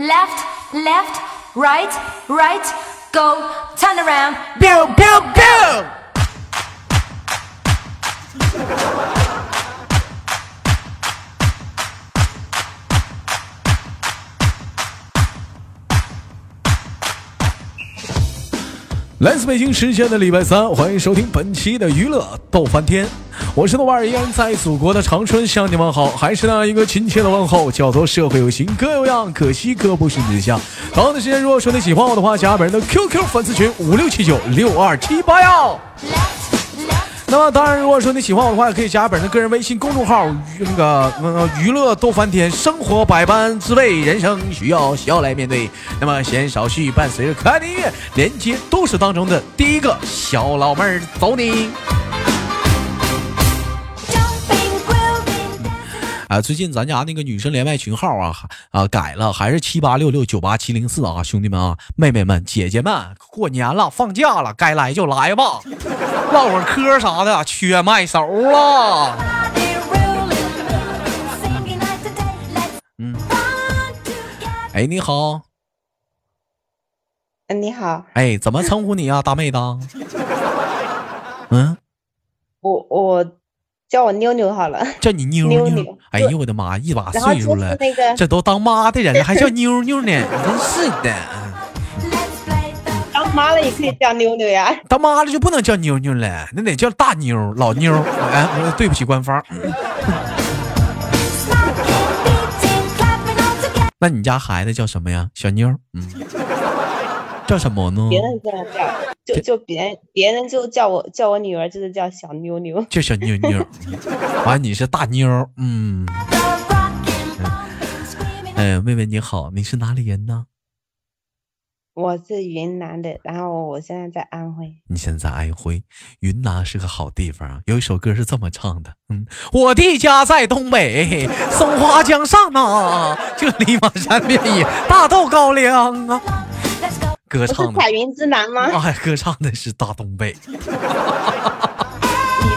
Left, left, right, right, go, turn around. biu biu biu。来自北京时间的礼拜三，欢迎收听本期的娱乐逗翻天，我是豆瓣儿，依然在祖国的长春向你们好，还是那样一个亲切的问候，叫做社会有形哥有样，可惜哥不是你像。同样的时间，如果说你喜欢我的话，加本人的 QQ 粉丝群五六七九六二七八幺。那么当然，如果说你喜欢我的话，可以加本人的个人微信公众号，那个娱乐斗翻天，生活百般滋味，人生需要笑来面对。那么闲少叙，伴随着可爱的音乐，连接都市当中的第一个小老妹儿，走你！啊，最近咱家那个女生连麦群号啊啊改了，还是七八六六九八七零四啊，兄弟们啊，妹妹们、姐姐们，过年了，放假了，该来就来吧，唠会儿嗑啥的，缺麦手了。body rolling, singing night to day, let's 嗯，哎，你好，嗯，你好，哎，怎么称呼你啊，大妹子？嗯，我我叫我妞妞好了，叫你妞 妞。妞妞哎呦我的妈，一把岁数了，那个这都当妈的人了，还叫妞妞呢，真是的。当妈了也可以叫妞妞呀。当妈了就不能叫妞妞了，那得叫大妞、老妞。哎，我对不起官方。那你家孩子叫什么呀？小妞？嗯，叫什么呢？别人这样叫，就就别人别人就叫我叫我女儿就是叫小妞妞。就小妞妞。嗯 完，你是大妞。嗯.哎，妹妹你好，你是哪里人呢？我是云南的，然后我现在在安徽。你现在安徽，云南是个好地方啊。有一首歌是这么唱的，嗯，我的家在东北，松花江上啊，这里满山遍野，大豆高粱啊。歌唱的，不是彩云之南吗？哎，歌唱的是大东北。你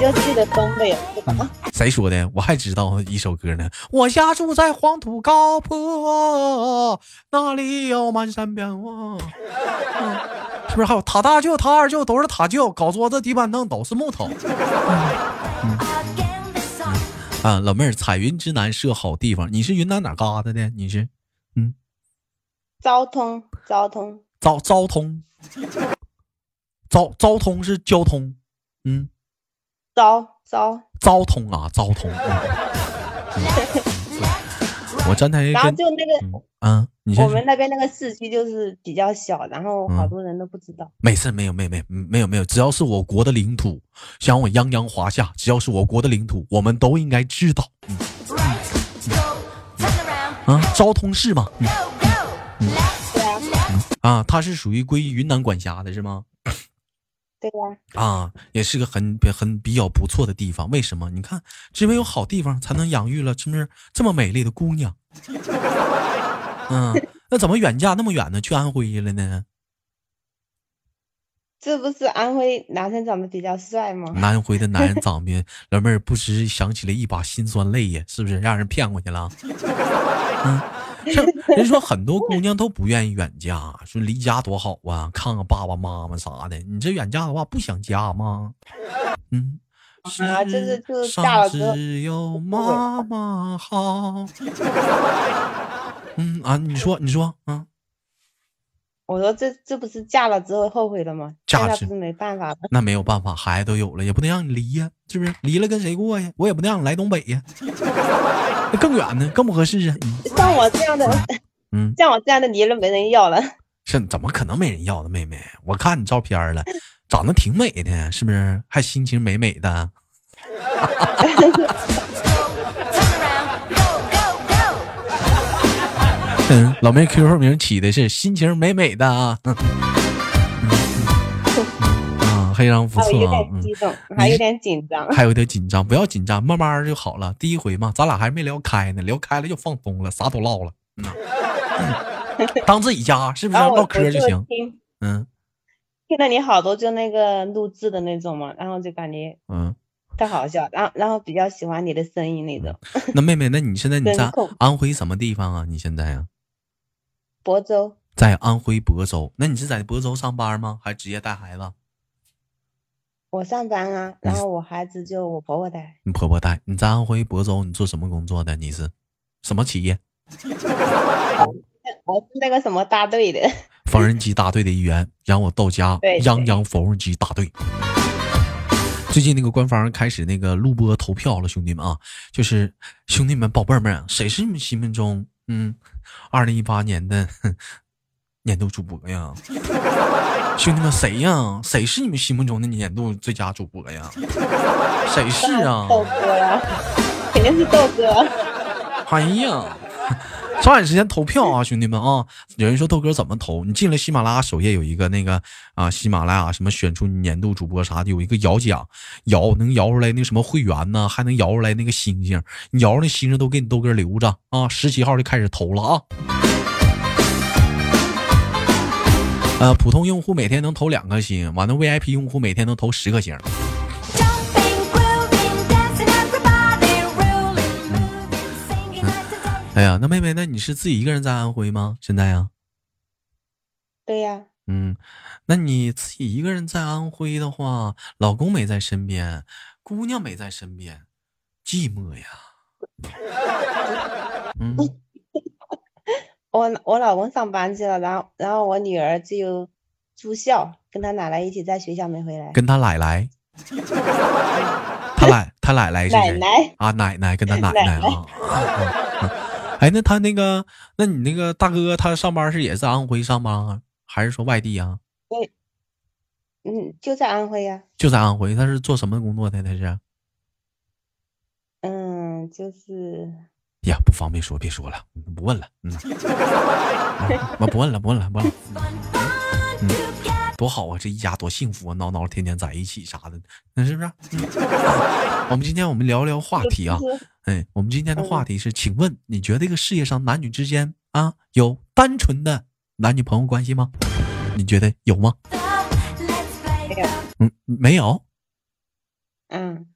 就记得东北是吧？谁说的？我还知道一首歌呢。我家住在黄土高坡，那里有满山遍野。嗯 是不是还有他大舅、他二舅都是他舅，搞桌子、地板凳都是木头 song. 啊？老妹儿，彩云之南是个好地方。你是云南哪嘎达的？你是嗯昭通，昭通，昭昭通，昭昭通是交通，嗯，昭昭。昭通啊，昭通。嗯我刚才然后跟就那个嗯啊，你先我们那边那个市区就是比较小，然后好嗯多人都不知道。没事，没有，没有，没有，没有，没有，只要是我国的领土，想我泱泱华夏，只要是我国的领土，我们都应该知道。嗯.啊，昭通市嘛，嗯啊，它是属于归云南管辖的，是吗？对呀、啊，也是个很很比较不错的地方。为什么？你看，只有有好地方，才能养育了，是不是这么美丽的姑娘？嗯，那怎么远嫁那么远呢？去安徽了呢？这不是安徽男生长得比较帅吗？安徽的男人 长得，老妹儿不时想起了一把辛酸泪呀，是不是让人骗过去了？嗯，是人说很多姑娘都不愿意远嫁，说离家多好啊，看看爸爸妈妈啥的。你这远嫁的话，不想家吗？嗯，啊就是世就是上只有妈妈好。嗯啊，你说，你说，嗯，我说这这不是嫁了之后后悔了吗？嫁了不是没办法了。那没有办法，孩子都有了，也不能让你离呀，是不是？离了跟谁过呀？我也不能让你来东北呀，那更远呢，更不合适啊。嗯 像我这样的，嗯，像我这样的离了没人要了。是怎么可能没人要呢？妹妹，我看你照片了，长得挺美的，是不是？还心情美美的。嗯，老妹 QQ 名起的是心情美美的啊。嗯啊，非常不啊，我有错啊。嗯点激动，还有点紧张。还有点紧张，不要紧张，慢慢就好了。第一回嘛，咱俩还没聊开呢，聊开了就放松了，啥都唠了。当自己家是不是？唠嗑就就行。听嗯听了你好多就那个录制的那种嘛，然后就感觉嗯，太好笑，然后然后比较喜欢你的声音那种。那妹妹，那你现在 你在安徽什么地方啊？你现在呀、亳州，在安徽亳州。那你是在亳州上班吗？还是直接带孩子？我上班啊，然后我孩子就我婆婆带。你婆婆带？你在安徽亳州，你做什么工作的？你是什么企业？我是那个什么大队的，缝纫机大队的一员，养我到家泱泱缝纫机大队。最近那个官方开始那个录播投票了，兄弟们啊，就是兄弟们宝贝儿们，谁是你们心目中嗯，二零一八年的 年度主播呀？兄弟们谁呀？谁是你们心目中的年度最佳主播呀？谁是啊？豆哥呀，肯定是豆哥。哎呀，抓紧时间投票啊，兄弟们啊！有人说豆哥怎么投？你进了喜马拉雅首页有一个那个啊，喜马拉雅什么选出年度主播啥的，有一个摇奖，摇能摇出来那什么会员呢，还能摇出来那个星星，你摇出那星星都给你豆哥留着啊！十七号就开始投了啊！呃，普通用户每天能投两颗星，完了 VIP 用户每天能投十颗星。哎呀，那妹妹，那你是自己一个人在安徽吗？现在呀？对呀、嗯，那你自己一个人在安徽的话，老公没在身边，姑娘没在身边，寂寞呀。嗯，我我老公上班去了，然后然后我女儿就住校，跟她奶奶一起在学校没回来。跟她奶奶，他奶他奶奶是谁？奶奶啊，奶奶跟他奶奶啊。嗯哎，那他那个，那你那个大哥他上班是也是安徽上班啊，还是说外地啊？嗯，就在安徽呀、就在安徽，他是做什么工作的？他是？嗯，就是呀，不方便说，别说了，不问了。嗯，嗯 我不问了，不问了，不问了。多好啊！这一家多幸福啊，闹闹天天在一起啥的，那是不是？嗯 我们今天我们聊聊话题啊，哎，我们今天的嗯话题是，请问你觉得这个世界上男女之间啊，有单纯的男女朋友关系吗？你觉得有吗？没有嗯，没有，嗯，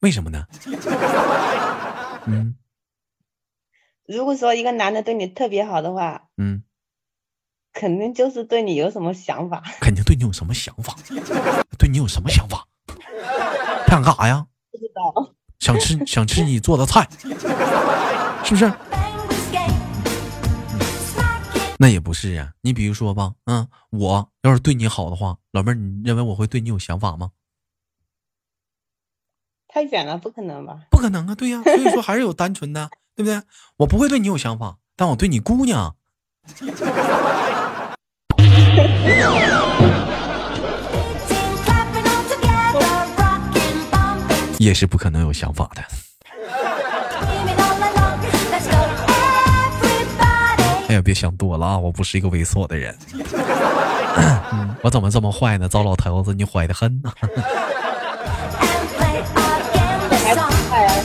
为什么呢？嗯如果说一个男的对你特别好的话，嗯，肯定就是对你有什么想法。肯定对你有什么想法？对你有什么想法？他想干啥呀？不知道，想吃想吃你做的菜，是不是.那也不是啊，你比如说吧，嗯，我要是对你好的话，老妹儿，你认为我会对你有想法吗？太远了，不可能吧？不可能啊，对呀、所以说还是有单纯的，对不对？我不会对你有想法，但我对你姑娘，也是不可能有想法的。哎呀，别想多了啊，我不是一个猥琐的人。嗯，我怎么这么坏呢？糟老头子，你坏的很呐、And play again the 还 song. 哎呀，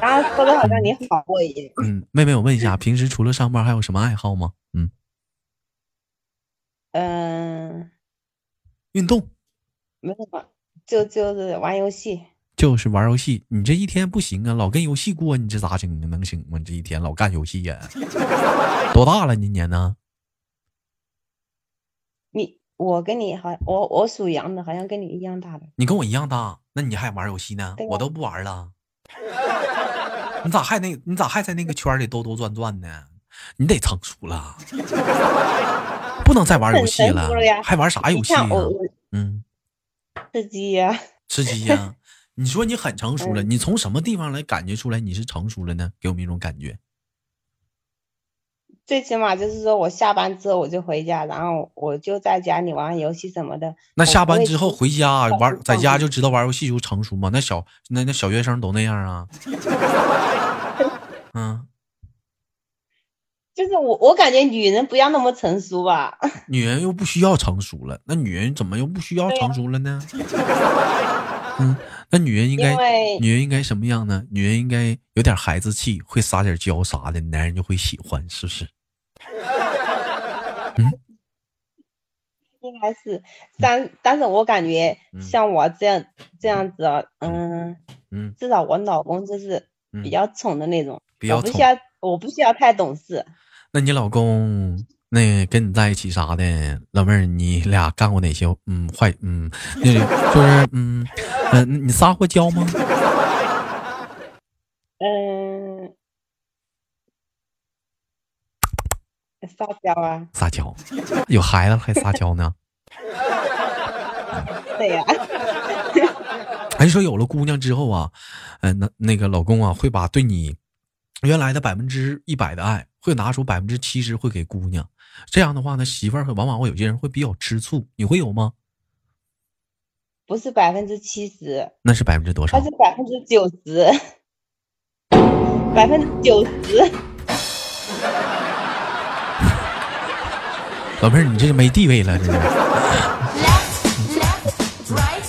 刚刚说的好像你好过一样。嗯，妹妹，我问一下，平时除了上班还有什么爱好吗？嗯，嗯，运动没什么，就就是玩游戏。就是玩游戏。你这一天不行啊，老跟游戏过，你这咋整啊？能行吗？你这一天老干游戏呀、多大了？今年呢？你我跟你好，我我属羊的，好像跟你一样大的。你跟我一样大，那你还玩游戏呢我都不玩了。你咋还那？你咋还在那个圈里兜兜转转呢？你得成熟了，不能再玩游戏了还玩啥游戏呀、看我我嗯，吃鸡呀、吃鸡呀、你说你很成熟了，嗯你从什么地方来感觉出来你是成熟了呢？给我们一种感觉。最起码就是说我下班之后我就回家，然后我就在家里玩游戏什么的。那下班之后回家玩，在家就知道玩游戏就成熟吗？那小那那小学生都那样啊？嗯，就是我我感觉女人不要那么成熟吧。女人又不需要成熟了，那女人怎么又不需要成熟了呢？嗯，那女人应该女人应该什么样呢？女人应该有点孩子气，会撒点娇啥的，男人就会喜欢，是不是？嗯？应该是，但但是我感觉嗯。像我这样这样子啊，嗯，嗯至少我老公就是嗯。比较宠的那种，比较宠我不需要我不需要太懂事，那你老公那跟你在一起啥的，老妹儿，你俩干过哪些嗯坏嗯，那就是嗯嗯、你撒过娇吗？嗯，撒娇啊，撒娇，有孩子了还撒娇呢？对呀、还说有了姑娘之后啊，嗯、那那个老公啊会把对你原来的百分之一百的爱，会拿出百分之七十会给姑娘。这样的话呢，媳妇儿往往会有些人会比较吃醋，你会有吗？不是百分之七十，那是百分之多少那？是百分之九十，百分之九十。老妹儿，你这是没地位了，这是。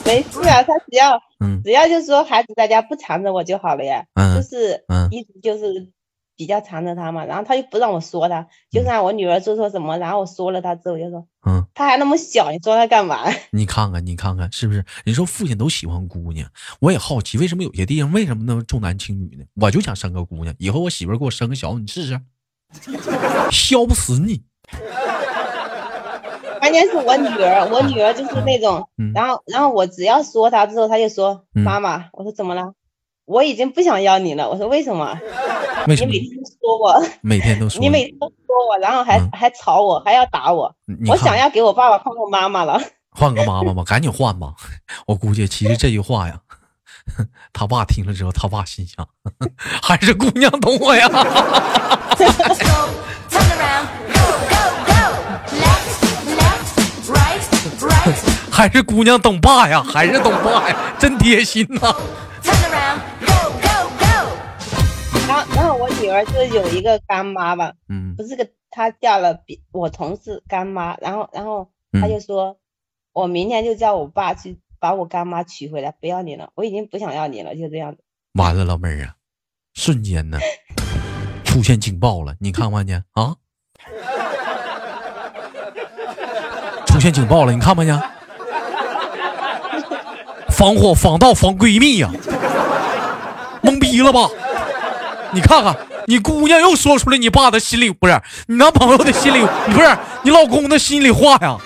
没事啊，他只要嗯只要就是说孩子在家不缠着我就好了呀，就嗯是嗯一直就是比较缠着他嘛，然后他又不让我说他，就算我女儿做错什么，然后我说了他之后我就说嗯，他还那么小，你说他干嘛？你看看，你看看，是不是？你说父亲都喜欢姑娘，我也好奇，为什么有些地方为什么那么重男轻女呢？我就想生个姑娘，以后我媳妇给我生个小，你试试，削不死你。关键是我女儿，我女儿就是那种，嗯然后然后我只要说她之后，她就说嗯妈妈，我说怎么了？我已经不想要你了。我说为什么？为什么你每天都说我，每天都说你每天都说我，然后还、嗯还吵我，还要打我。我想要给我爸爸换个妈妈了。换个妈妈吧，赶紧换吧。我估计其实这句话呀，他爸听了之后，他爸心想，还是姑娘懂我呀。还是姑娘懂爸呀，还是懂爸呀，真贴心呐、儿就是有一个干妈吧，嗯不是个她嫁了比我同事干妈，然后然后她嗯就说，我明天就叫我爸去把我干妈娶回来，不要你了，我已经不想要你了，就这样子。完了，老妹儿啊，瞬间呢出现警报了，你看没看见啊？出现警报了，你看没看见？防火防盗防闺蜜呀、懵逼了吧？你看看，你姑娘又说出来你爸的心里不是你男朋友的心里，不是你老公的心里话呀？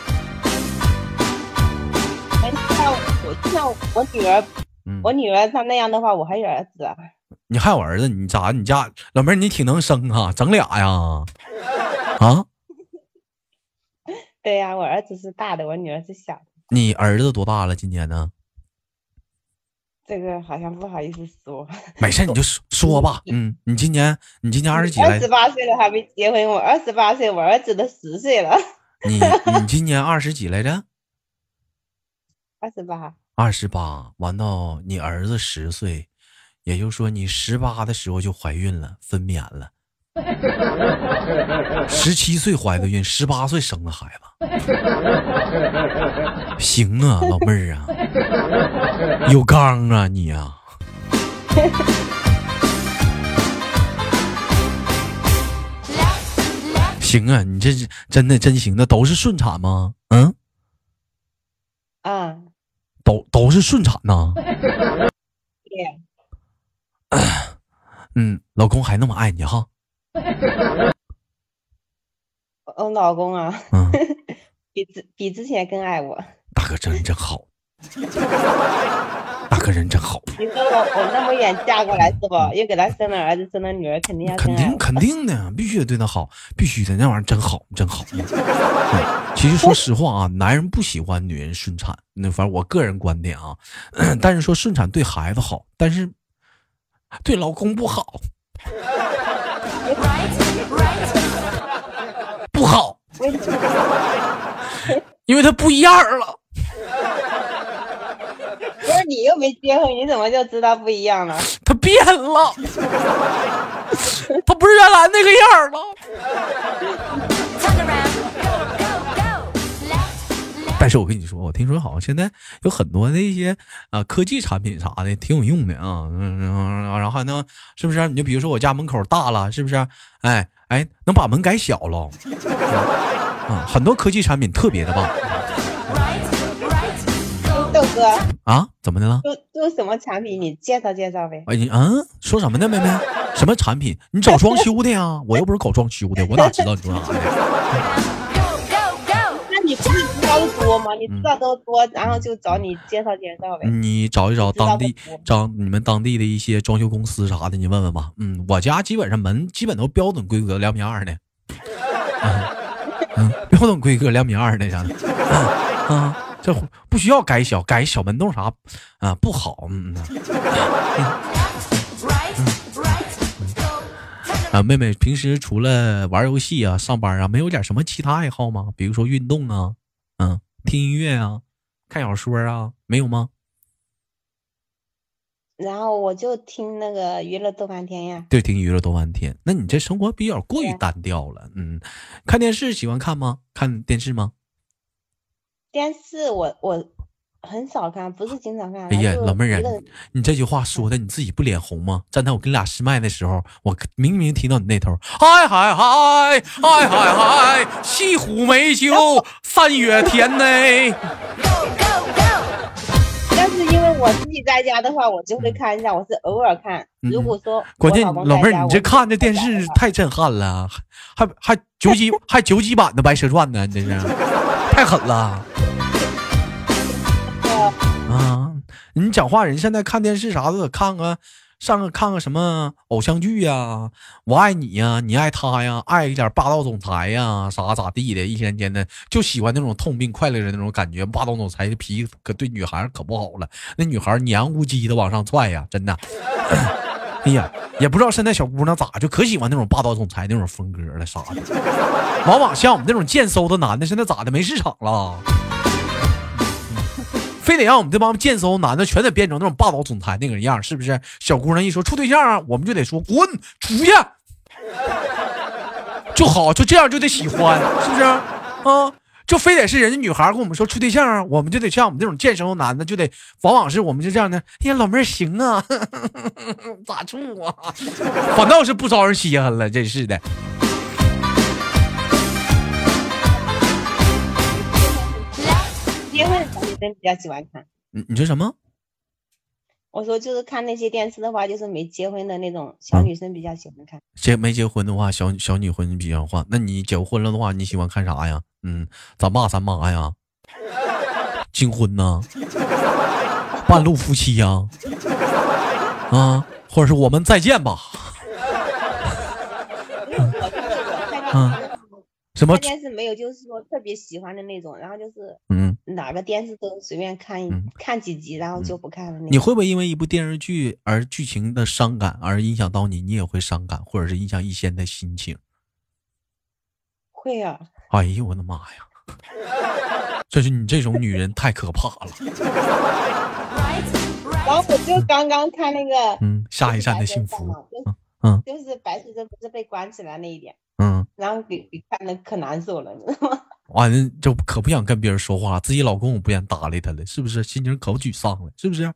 我像我女儿，嗯，我女儿她那样的话，我还有儿子啊。你还有儿子，你咋？你家老妹儿你挺能生啊，整俩呀？啊？对呀、我儿子是大的，我女儿是小的。你儿子多大了？今年呢？这个好像不好意思说。没事，你就说说吧。嗯，你今年你今年二十几来二十？八岁了还没结婚，我二十八岁，我儿子都十岁了。你你今年二十几来着？二十八，二十八。完到你儿子十岁，也就是说你十八的时候就怀孕了，分娩了。十七岁怀的孕，十八岁生的孩子。行啊，老妹儿啊，有刚啊你啊。行啊，你这是真的真行那，都是顺产吗？嗯，啊，都都是顺产呐。对，嗯，老公还那么爱你哈。我我老公啊，嗯，比之比之前更爱我。大哥真真好，大 哥人真好，你说我我那么远嫁过来是不？又给他生了儿子，生了女儿，肯定要肯定。肯定的，必须得对他好，必须的，那玩意儿真好，真好。嗯 其实说实话啊，男人不喜欢女人顺产，那反正我个人观点啊，但是说顺产对孩子好，但是对老公不好.不好？因为他不一样了。你又没结婚，你怎么就知道不一样了？他变了，他不是原来那个样了。Turn around. Go, go, go. Left, left. 但是我跟你说，我听说好像现在有很多的一些啊科技产品啥的挺有用的啊，嗯，然后还能是不是？你就比如说我家门口大了，是不是？哎哎，能把门改小了，嗯，很多科技产品特别的棒。哥，啊？怎么的了？都都什么产品？你介绍介绍呗。哎，你嗯，说什么呢，妹妹？什么产品？你找装修的呀？我又不是搞装修的，我哪知道你说啥呢.那你不是知道的多吗？你知道都多，然后就找你介绍介绍呗。你找一找当地找你们当地的一些装修公司啥的，你问问吧。嗯，我家基本上门基本都标准规格两米二的，嗯，嗯标准规格两米二的啥的，嗯啊，这不需要改小，改小门洞啥啊不好，嗯嗯 啊，妹妹平时除了玩游戏啊、上班啊，没有点什么其他爱好吗？比如说运动啊，嗯，听音乐啊，看小说啊，没有吗？然后我就听那个娱乐多半天呀，对，听娱乐多半天。那你这生活比较过于单调了。嗯，看电视喜欢看吗？看电视吗？电视我我很少看，不是经常看。哎呀，老妹儿啊你这句话说的你自己不脸红吗？站在我跟你俩试麦的时候，我明明听到你那头，嗨嗨嗨嗨嗨嗨，西湖美酒三月天呢。go, go, go. 但是因为我自己在家的话，我就会看一下，我是偶尔看。嗯如果说关键老妹儿，你这看这电视太震撼了，还还九几还九几版的《白蛇传》呢，你这是 太狠了。你讲话人现在看电视啥的，看个上个看个什么偶像剧呀、我爱你呀、你爱他呀，爱一点霸道总裁呀，啥咋地的，一天天的就喜欢那种痛并快乐着那种感觉。霸道总裁的脾气可对女孩可不好了，那女孩黏糊唧的往上踹呀，真的。哎呀，也不知道现在小姑娘咋就可喜欢那种霸道总裁那种风格了啥的，往往像我们这种贱嗖的男的，现在咋的没市场了？非得让我们这帮贱嗖男的全得变成那种霸道总裁那个样，是不是？小姑娘一说处对象啊，我们就得说滚出去，就好，就这样就得喜欢，是不是？啊，就非得是人家女孩跟我们说处对象啊，我们就得像我们这种贱嗖男的，就得往往是我们就这样的。哎呀，老妹儿行啊，咋处啊？反倒是不招人稀罕了，真是的。来结婚女生比较喜欢看。你你说什么？我说就是看那些电视的话，就是没结婚的那种小嗯女生比较喜欢看。结没结婚的话，小小女婚比较欢。那你结婚了的话，你喜欢看啥呀？嗯，咱爸咱妈呀，金婚呐，半路夫妻呀，啊，或者是我们再见吧？嗯什么看？电视没有就是说特别喜欢的那种，然后就是嗯，哪个电视都随便看一、嗯看几集，然后就不看了。你会不会因为一部电视剧而剧情的伤感而影响到你？你也会伤感，或者是影响一些人的心情？会啊？哎呦我的妈呀！这是你这种女人太可怕了。然后我就刚刚看那个，嗯，下一站的幸福。嗯就是白素贞不是被关起来那一点，嗯。然后给给看的可难受了，你知道吗？完了就可不想跟别人说话，自己老公我不想搭理他了，是不是？心情可沮丧了，是不是？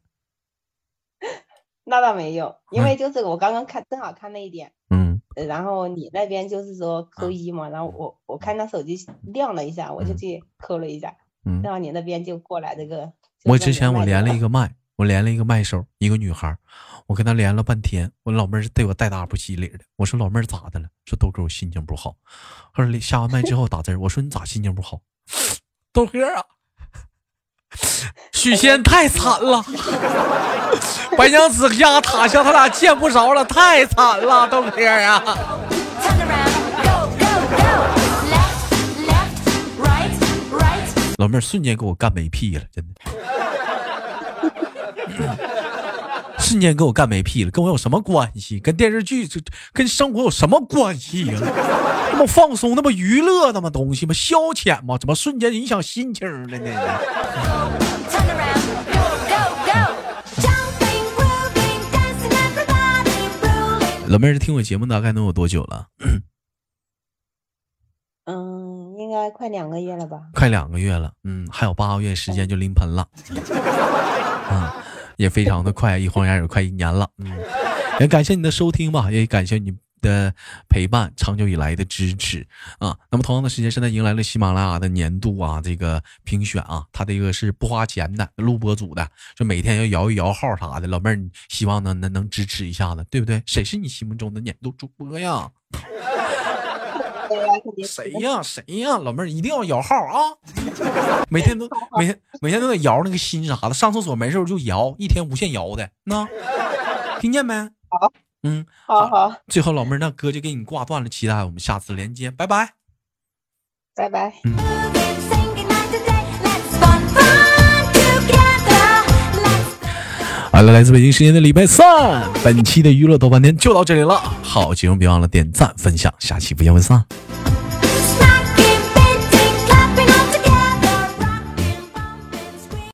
那倒没有，因嗯为就是我刚刚看正好看那一点，嗯呃然后你那边就是说扣一嘛，然后我我看他手机亮了一下，我就嗯去扣了一下，嗯。然后你那边就过来这个。我之前我连了一，个麦，我连了一个麦手，一个女孩，我跟她连了半天，我老妹儿对我带大不起理的。我说老妹儿咋的了？说豆哥我心情不好。后来下完麦之后打字儿，我说你咋心情不好？豆哥啊，许仙太惨了，白娘子压塔下，他俩见不着了，太惨了，豆哥啊。老妹儿瞬间给我干没屁了，真的，瞬间给我干没屁了，跟我有什么关系？跟电视剧这跟生活有什么关系呀、那么放松，那么娱乐，那么东西吗？消遣吗？怎么瞬间影响心情了呢.老妹儿听我节目大概能有多久了？嗯，应该快两个月了吧？快两个月了，嗯，还有八个月时间就临盆了，啊，也非常的快，一晃眼也快一年了，嗯，也感谢你的收听吧，也感谢你的陪伴，长久以来的支持啊。那么同样的时间，现在迎来了喜马拉雅的年度啊这个评选啊，它这个是不花钱的，录播组的，就每天要摇一摇号啥的。老妹儿，你希望能能能支持一下子，对不对？谁是你心目中的年度主播呀？谁呀？谁呀？老妹儿一定要摇号啊！每天都每天每天都得摇那个心啥的，上厕所没事就摇，一天无限摇的，那听见没？好，嗯，好好，最后老妹儿，那哥就给你挂断了，期待我们下次连接，拜拜。拜拜。好了，来自北京时间的礼拜三，本期的娱乐豆瓣天就到这里了。好，节目别忘了点赞、分享，下期不见不散。